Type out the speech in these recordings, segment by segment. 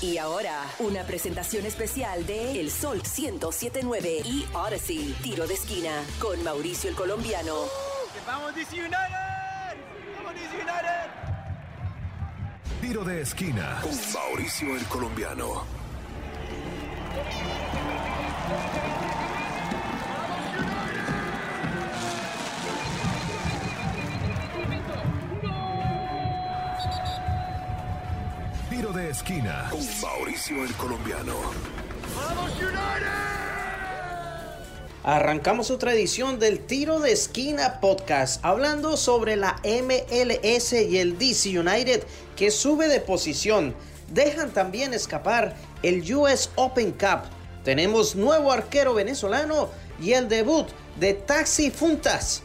Y ahora, una presentación especial de El Sol 1079 y Odyssey, tiro de esquina, con Mauricio el Colombiano. ¡Vamos DC United! ¡Vamos DC United! Tiro de esquina con Mauricio el Colombiano. De esquina con Mauricio el Colombiano. ¡Vamos United! Arrancamos otra edición del Tiro de Esquina Podcast, hablando sobre la MLS y el DC United que sube de posición. Dejan también escapar el US Open Cup. Tenemos nuevo arquero venezolano y el debut de Taxi Funtas.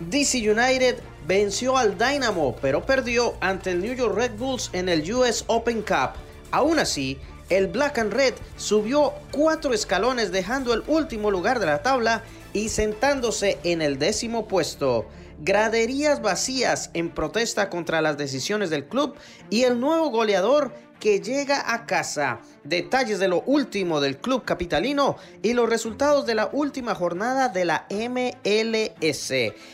DC United venció al Dynamo, pero perdió ante el New York Red Bulls en el US Open Cup. Aún así, el Black and Red subió cuatro escalones dejando el último lugar de la tabla y sentándose en el décimo puesto. Graderías vacías en protesta contra las decisiones del club y el nuevo goleador que llega a casa. Detalles de lo último del club capitalino y los resultados de la última jornada de la MLS.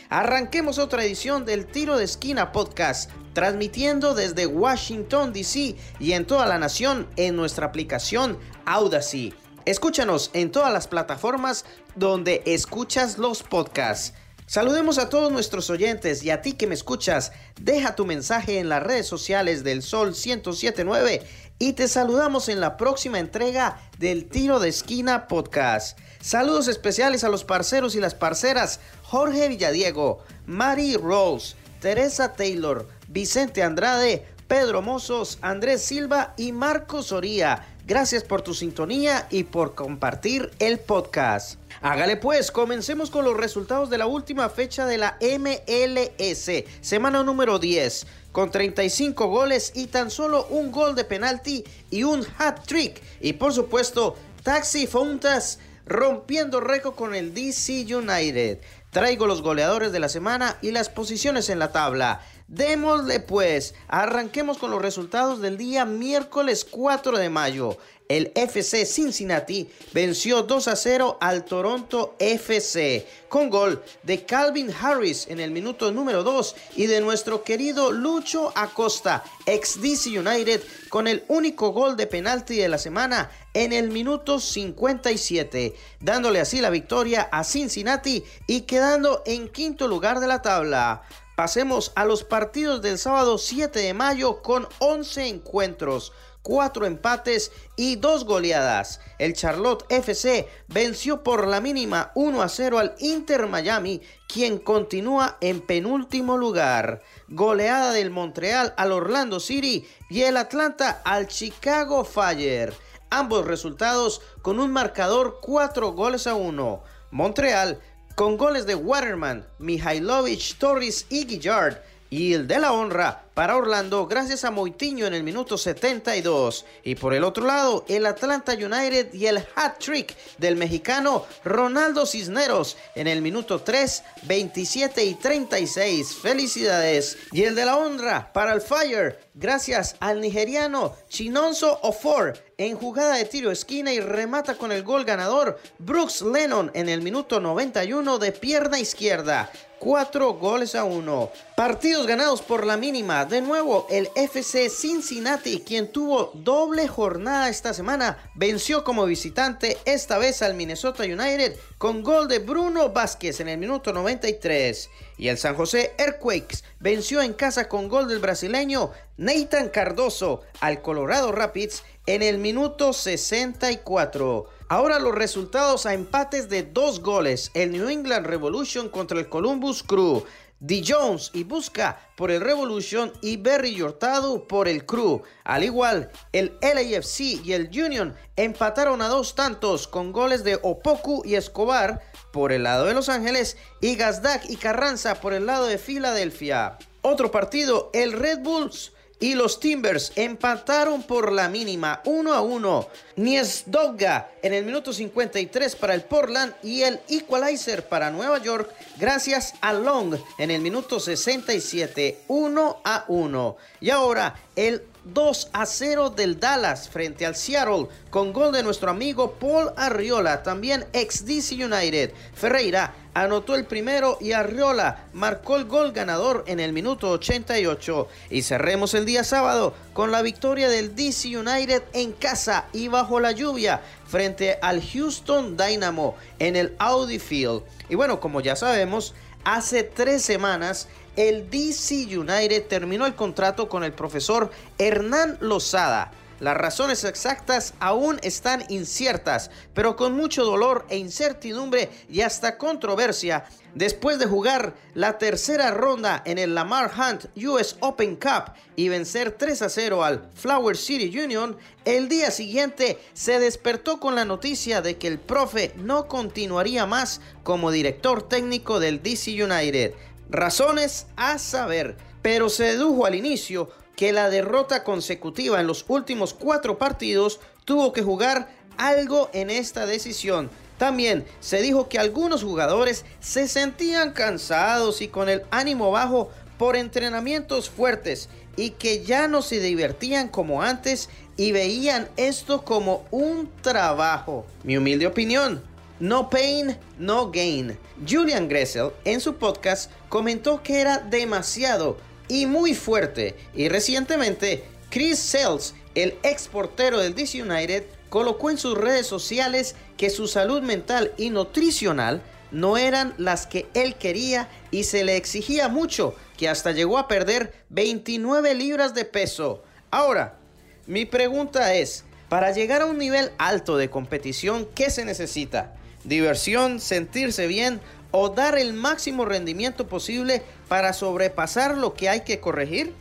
Arranquemos otra edición del Tiro de Esquina Podcast, transmitiendo desde Washington, D.C. y en toda la nación en nuestra aplicación Audacy. Escúchanos en todas las plataformas donde escuchas los podcasts. Saludemos a todos nuestros oyentes y a ti que me escuchas. Deja tu mensaje en las redes sociales del Sol 1079 y te saludamos en la próxima entrega del Tiro de Esquina Podcast. Saludos especiales a los parceros y las parceras Jorge Villadiego, Mari Rose, Teresa Taylor, Vicente Andrade, Pedro Mozos, Andrés Silva y Marco Soría. Gracias por tu sintonía y por compartir el podcast. Hágale pues, comencemos con los resultados de la última fecha de la MLS, semana número 10, con 35 goles y tan solo un gol de penalti y un hat trick. Y por supuesto, Taxi Fontas rompiendo récord con el DC United. Traigo los goleadores de la semana y las posiciones en la tabla. Démosle pues, arranquemos con los resultados del día miércoles 4 de mayo. El FC Cincinnati venció 2 a 0 al Toronto FC con gol de Calvin Harris en el minuto número 2 y de nuestro querido Lucho Acosta, ex DC United, con el único gol de penalti de la semana en el minuto 57, dándole así la victoria a Cincinnati y quedando en quinto lugar de la tabla. Pasemos a los partidos del sábado 7 de mayo con 11 encuentros, 4 empates y 2 goleadas. El Charlotte FC venció por la mínima 1 a 0 al Inter Miami, quien continúa en penúltimo lugar. Goleada del Montreal al Orlando City y el Atlanta al Chicago Fire. Ambos resultados con un marcador 4 goles a 1. Montreal con goles de Waterman, Mihailovic, Torres y Guillard. Y el de la honra para Orlando gracias a Moitiño en el minuto 72. Y por el otro lado, el Atlanta United y el hat trick del mexicano Ronaldo Cisneros en el minuto 3, 27 y 36. Felicidades. Y el de la honra para el Fire gracias al nigeriano Chinonso Ofor en jugada de tiro esquina y remata con el gol ganador Brooks Lennon en el minuto 91 de pierna izquierda. 4 goles a 1. Partidos ganados por la mínima. De nuevo, el FC Cincinnati, quien tuvo doble jornada esta semana, venció como visitante esta vez al Minnesota United con gol de Bruno Vázquez en el minuto 93. Y el San José Earthquakes venció en casa con gol del brasileño Nathan Cardoso al Colorado Rapids en el minuto 64. Ahora los resultados a empates de dos goles. El New England Revolution contra el Columbus Crew. D. Jones y Busca por el Revolution y Berry Hurtado por el Crew. Al igual, el LAFC y el Union empataron a dos tantos con goles de Opoku y Escobar por el lado de Los Ángeles y Gazdak y Carranza por el lado de Filadelfia. Otro partido, el Red Bulls y los Timbers empataron por la mínima 1 a 1. Niesdogga en el minuto 53 para el Portland y el equalizer para Nueva York gracias a Long en el minuto 67 1 a 1. Y ahora el 2 a 0 del Dallas frente al Seattle con gol de nuestro amigo Paul Arriola, también ex DC United. Ferreira anotó el primero y Arriola marcó el gol ganador en el minuto 88. Y cerremos el día sábado con la victoria del DC United en casa y bajo la lluvia frente al Houston Dynamo en el Audi Field. Y bueno, como ya sabemos, hace tres semanas el DC United terminó el contrato con el profesor Hernán Lozada. Las razones exactas aún están inciertas, pero con mucho dolor e incertidumbre y hasta controversia, después de jugar la tercera ronda en el Lamar Hunt US Open Cup y vencer 3 a 0 al Flower City Union, el día siguiente se despertó con la noticia de que el profe no continuaría más como director técnico del DC United. Razones a saber, pero se dedujo al inicio que la derrota consecutiva en los últimos cuatro partidos tuvo que jugar algo en esta decisión. También se dijo que algunos jugadores se sentían cansados y con el ánimo bajo por entrenamientos fuertes y que ya no se divertían como antes y veían esto como un trabajo. Mi humilde opinión, no pain, no gain. Julian Gressel en su podcast comentó que era demasiado y muy fuerte. Y recientemente, Chris Sells, el ex portero del DC United, colocó en sus redes sociales que su salud mental y nutricional no eran las que él quería y se le exigía mucho, que hasta llegó a perder 29 libras de peso. Ahora, mi pregunta es, para llegar a un nivel alto de competición, ¿qué se necesita? Diversión, sentirse bien o dar el máximo rendimiento posible para sobrepasar lo que hay que corregir?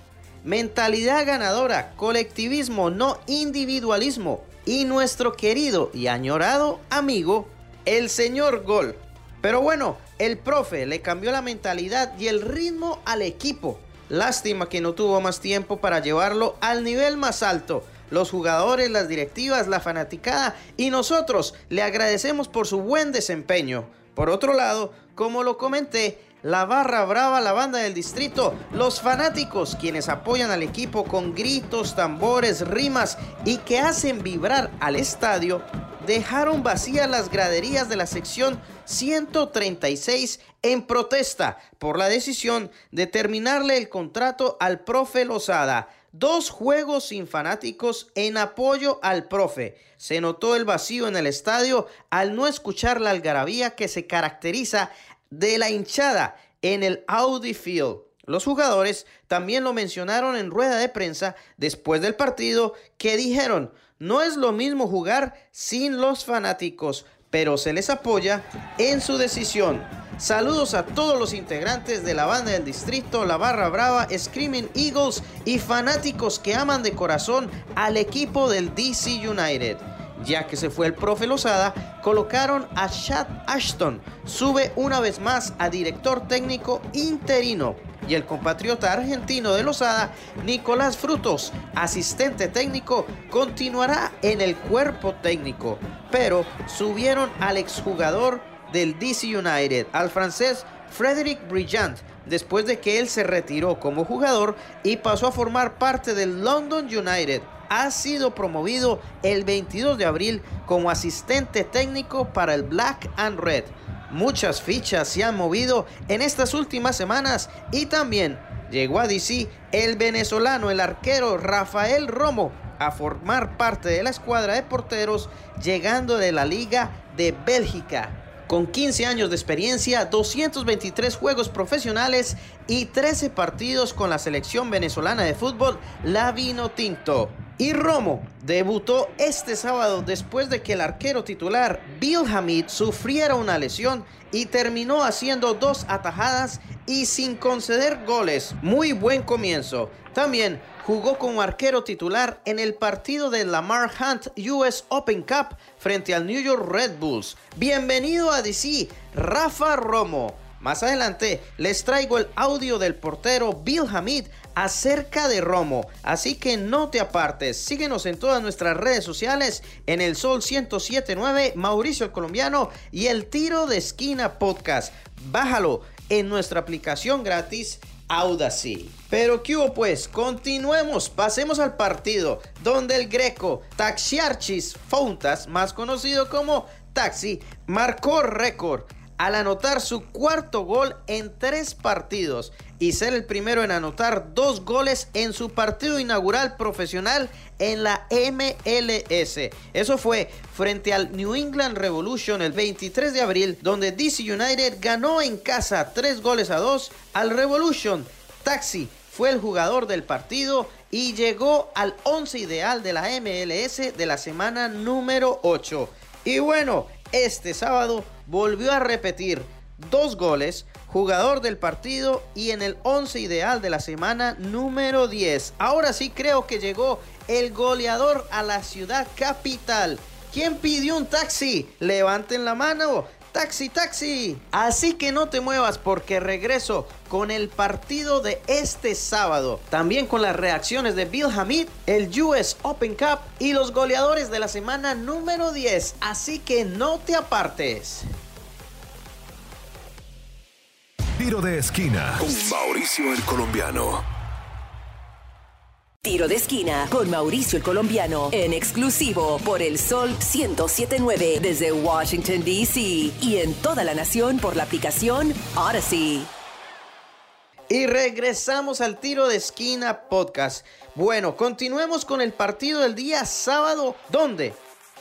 Mentalidad ganadora, colectivismo, no individualismo. Y nuestro querido y añorado amigo, el señor Gol. Pero bueno, el profe le cambió la mentalidad y el ritmo al equipo. Lástima que no tuvo más tiempo para llevarlo al nivel más alto los jugadores, las directivas, la fanaticada y nosotros le agradecemos por su buen desempeño. Por otro lado, como lo comenté, la barra brava, la banda del distrito, los fanáticos quienes apoyan al equipo con gritos, tambores, rimas y que hacen vibrar al estadio, dejaron vacías las graderías de la sección 136 en protesta por la decisión de terminarle el contrato al profe Lozada Dos juegos sin fanáticos en apoyo al profe. Se notó el vacío en el estadio al no escuchar la algarabía que se caracteriza de la hinchada en el Audi Field. Los jugadores también lo mencionaron en rueda de prensa después del partido que dijeron, no es lo mismo jugar sin los fanáticos, pero se les apoya en su decisión. Saludos a todos los integrantes de la banda del distrito, la Barra Brava, Screaming Eagles y fanáticos que aman de corazón al equipo del DC United. Ya que se fue el profe Lozada, colocaron a Chad Ashton. Sube una vez más a director técnico interino. Y el compatriota argentino de Lozada, Nicolás Frutos, asistente técnico, continuará en el cuerpo técnico. Pero subieron al exjugador del DC United al francés Frederic Brillant después de que él se retiró como jugador y pasó a formar parte del London United. Ha sido promovido el 22 de abril como asistente técnico para el Black and Red. Muchas fichas se han movido en estas últimas semanas y también llegó a DC el venezolano, el arquero Rafael Romo, a formar parte de la escuadra de porteros llegando de la Liga de Bélgica con 15 años de experiencia, 223 juegos profesionales y 13 partidos con la selección venezolana de fútbol, la Vino Tinto. Y Romo debutó este sábado después de que el arquero titular Bill Hamid sufriera una lesión y terminó haciendo dos atajadas y sin conceder goles. Muy buen comienzo. También jugó como arquero titular en el partido de Lamar Hunt US Open Cup frente al New York Red Bulls. Bienvenido a DC, Rafa Romo. Más adelante les traigo el audio del portero Bill Hamid acerca de Romo, así que no te apartes. Síguenos en todas nuestras redes sociales, en el Sol 1079, Mauricio el Colombiano y el Tiro de Esquina Podcast. Bájalo en nuestra aplicación gratis Audacy. Pero ¿qué hubo pues? Continuemos, pasemos al partido donde el greco Taxiarchis Fountas, más conocido como Taxi, marcó récord al anotar su cuarto gol en tres partidos y ser el primero en anotar dos goles en su partido inaugural profesional en la MLS. Eso fue frente al New England Revolution el 23 de abril, donde DC United ganó en casa tres goles a dos al Revolution. Taxi fue el jugador del partido y llegó al 11 ideal de la MLS de la semana número 8. Y bueno, este sábado volvió a repetir dos goles, jugador del partido y en el 11 ideal de la semana número 10. Ahora sí creo que llegó el goleador a la ciudad capital. ¿Quién pidió un taxi? Levanten la mano. Taxi, taxi. Así que no te muevas porque regreso con el partido de este sábado. También con las reacciones de Bill Hamid, el US Open Cup y los goleadores de la semana número 10. Así que no te apartes. Tiro de esquina. Con Mauricio el Colombiano. Tiro de esquina con Mauricio el Colombiano en exclusivo por el Sol 1079 desde Washington, D.C. y en toda la nación por la aplicación Odyssey. Y regresamos al tiro de esquina podcast. Bueno, continuemos con el partido del día sábado, donde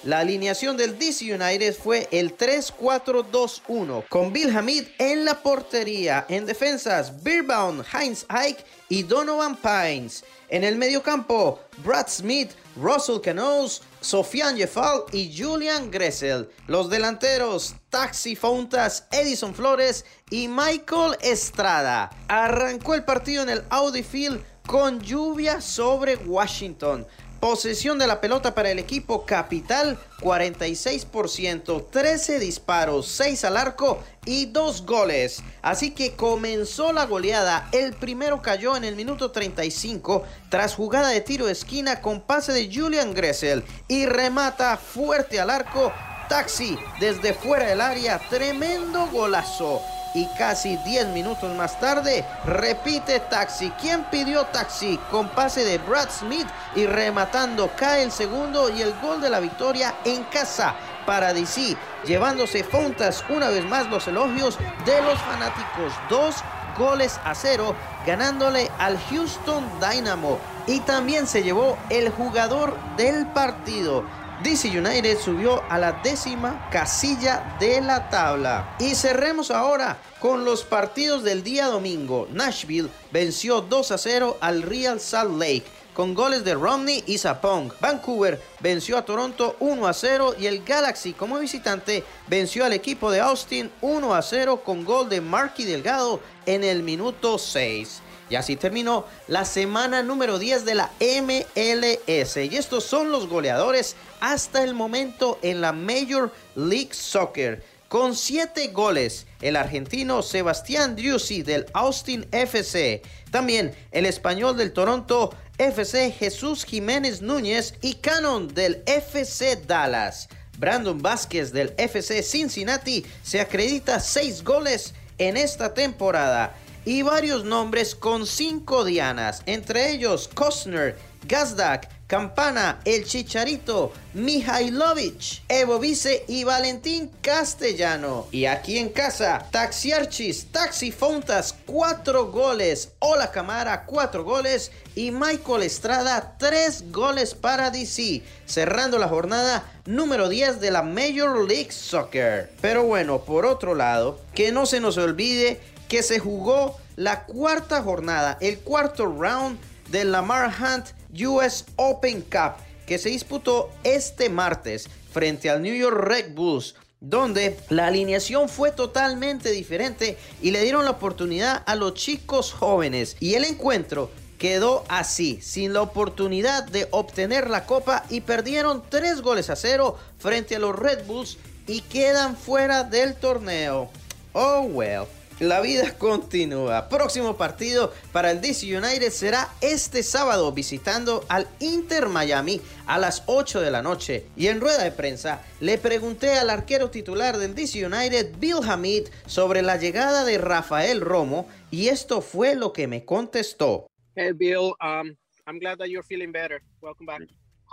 la alineación del DC United fue el 3-4-2-1 con Bill Hamid en la portería, en defensas Beerbaum, Heinz Ike y Donovan Pines. En el mediocampo, Brad Smith, Russell Canoes, Sofian Jeffal y Julian Gressel. Los delanteros, Taxi Fontas, Edison Flores y Michael Estrada. Arrancó el partido en el Audi Field con lluvia sobre Washington. Posesión de la pelota para el equipo capital 46%, 13 disparos, 6 al arco y 2 goles. Así que comenzó la goleada. El primero cayó en el minuto 35 tras jugada de tiro de esquina con pase de Julian Gressel y remata fuerte al arco. Taxi desde fuera del área, tremendo golazo y casi 10 minutos más tarde repite Taxi. ¿Quién pidió Taxi? Con pase de Brad Smith y rematando cae el segundo y el gol de la victoria en casa para DC, llevándose Fontas una vez más los elogios de los fanáticos. Dos goles a cero, ganándole al Houston Dynamo. Y también se llevó el jugador del partido. DC United subió a la décima casilla de la tabla. Y cerremos ahora con los partidos del día domingo. Nashville venció 2 a 0 al Real Salt Lake con goles de Romney y Sapong. Vancouver venció a Toronto 1 a 0 y el Galaxy como visitante venció al equipo de Austin 1 a 0 con gol de Marky Delgado en el minuto 6. Y así terminó la semana número 10 de la MLS. Y estos son los goleadores hasta el momento en la Major League Soccer. Con 7 goles, el argentino Sebastián Driussi del Austin FC. También el español del Toronto FC Jesús Jiménez Núñez y Canon del FC Dallas. Brandon Vázquez del FC Cincinnati se acredita 6 goles en esta temporada y varios nombres con cinco dianas, entre ellos Kostner, Gazdak, Campana, El Chicharito, Mihailovic, Evo Vice y Valentín Castellano. Y aquí en casa, Taxiarchis, Taxi Fontas, cuatro goles, Hola Camara, cuatro goles y Michael Estrada, tres goles para DC, cerrando la jornada número 10 de la Major League Soccer. Pero bueno, por otro lado, que no se nos olvide que se jugó la cuarta jornada, el cuarto round del Lamar Hunt US Open Cup, que se disputó este martes frente al New York Red Bulls, donde la alineación fue totalmente diferente y le dieron la oportunidad a los chicos jóvenes. Y el encuentro quedó así, sin la oportunidad de obtener la copa y perdieron tres goles a cero frente a los Red Bulls y quedan fuera del torneo. Oh well. La vida continúa. Próximo partido para el DC United será este sábado visitando al Inter Miami a las 8 de la noche. Y en rueda de prensa le pregunté al arquero titular del DC United, Bill Hamid, sobre la llegada de Rafael Romo y esto fue lo que me contestó. Hey Bill, um, I'm glad that you're feeling better. Welcome back.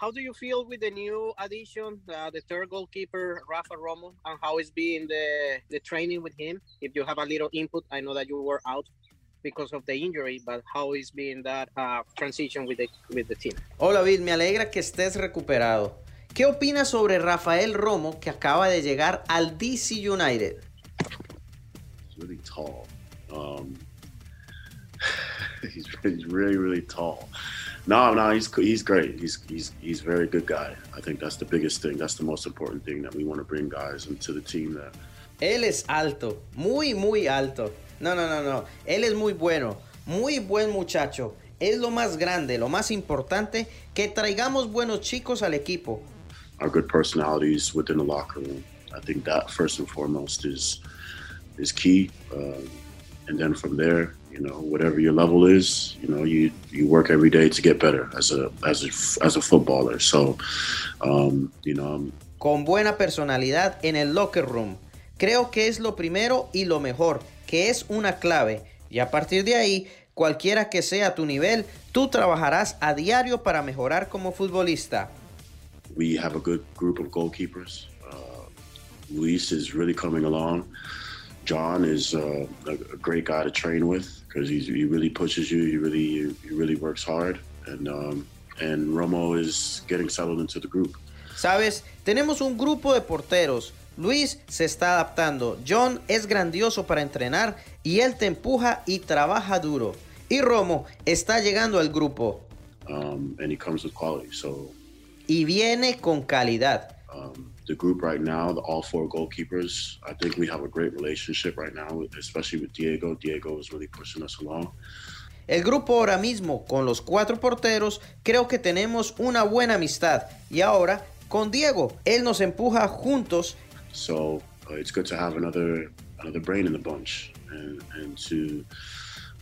How do you feel with the new addition, uh, the third goalkeeper, Rafa Romo, and how is being the, the training with him? If you have a little input, I know that you were out because of the injury, but how is being that uh, transition with the, with the team? Hola, Bill, me alegra que estés recuperado. ¿Qué opinas sobre Rafael Romo que acaba de llegar al DC United? He's really tall. Um, he's, he's really, really tall. No, no, he's he's great. He's he's he's very good guy. I think that's the biggest thing. That's the most important thing that we want to bring guys into the team that. Él es alto, muy muy alto. No, no, no, no. Él es muy bueno, muy buen muchacho. Es lo más grande, lo más importante que traigamos buenos chicos al equipo. Our good personalities within the locker room. I think that first and foremost is is key. Um, and then from there, you know, whatever your level is, you know, you you work every day to get better as a as a as a footballer. So, um, you know, Con buena personalidad en el locker room. Creo que es lo primero y lo mejor, que es una clave. Y a partir de ahí, cualquiera que sea tu nivel, tú trabajarás a diario para mejorar como futbolista. we have a good group of goalkeepers. Uh, Luis is really coming along. John is uh, a great guy to train with because he really pushes you. He really he really works hard, and um, and Romo is getting settled into the group. Sabes, tenemos un grupo de porteros. Luis se está adaptando. John es grandioso para entrenar y él te empuja y trabaja duro. Y Romo está llegando al grupo Um, and he comes with quality. So y viene con calidad. Um, the group right now, the all four goalkeepers, I think we have a great relationship right now, especially with Diego. Diego is really pushing us along. El grupo ahora mismo con los cuatro porteros creo que tenemos una buena amistad. Y ahora con Diego, él nos empuja juntos So uh, it's good to have another another brain in the bunch and, and to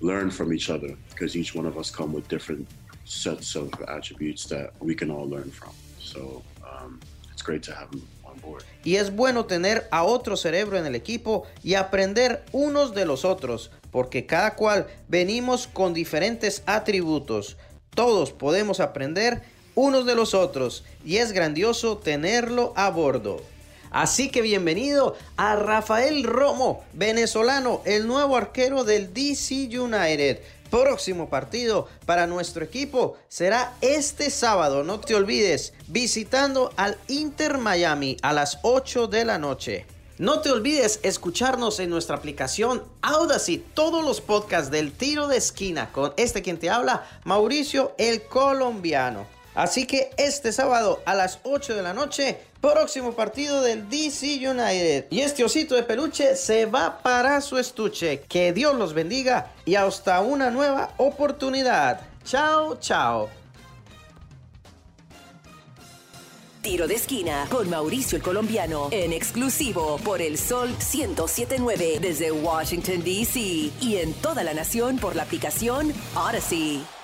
learn from each other because each one of us come with different sets of attributes that we can all learn from. So um, great to have them on board. y es bueno tener a otro cerebro en el equipo y aprender unos de los otros, porque cada cual venimos con diferentes atributos. Todos podemos aprender unos de los otros y es grandioso tenerlo a bordo. Así que bienvenido a Rafael Romo, venezolano, el nuevo arquero del DC United. Próximo partido para nuestro equipo será este sábado, no te olvides, visitando al Inter Miami a las 8 de la noche. No te olvides escucharnos en nuestra aplicación Audacy, todos los podcasts del tiro de esquina con este quien te habla, Mauricio el colombiano. Así que este sábado a las 8 de la noche, próximo partido del DC United. Y este osito de peluche se va para su estuche. Que Dios los bendiga y hasta una nueva oportunidad. Chao, chao. Tiro de esquina con Mauricio el colombiano en exclusivo por el Sol 1079 desde Washington DC y en toda la nación por la aplicación Odyssey.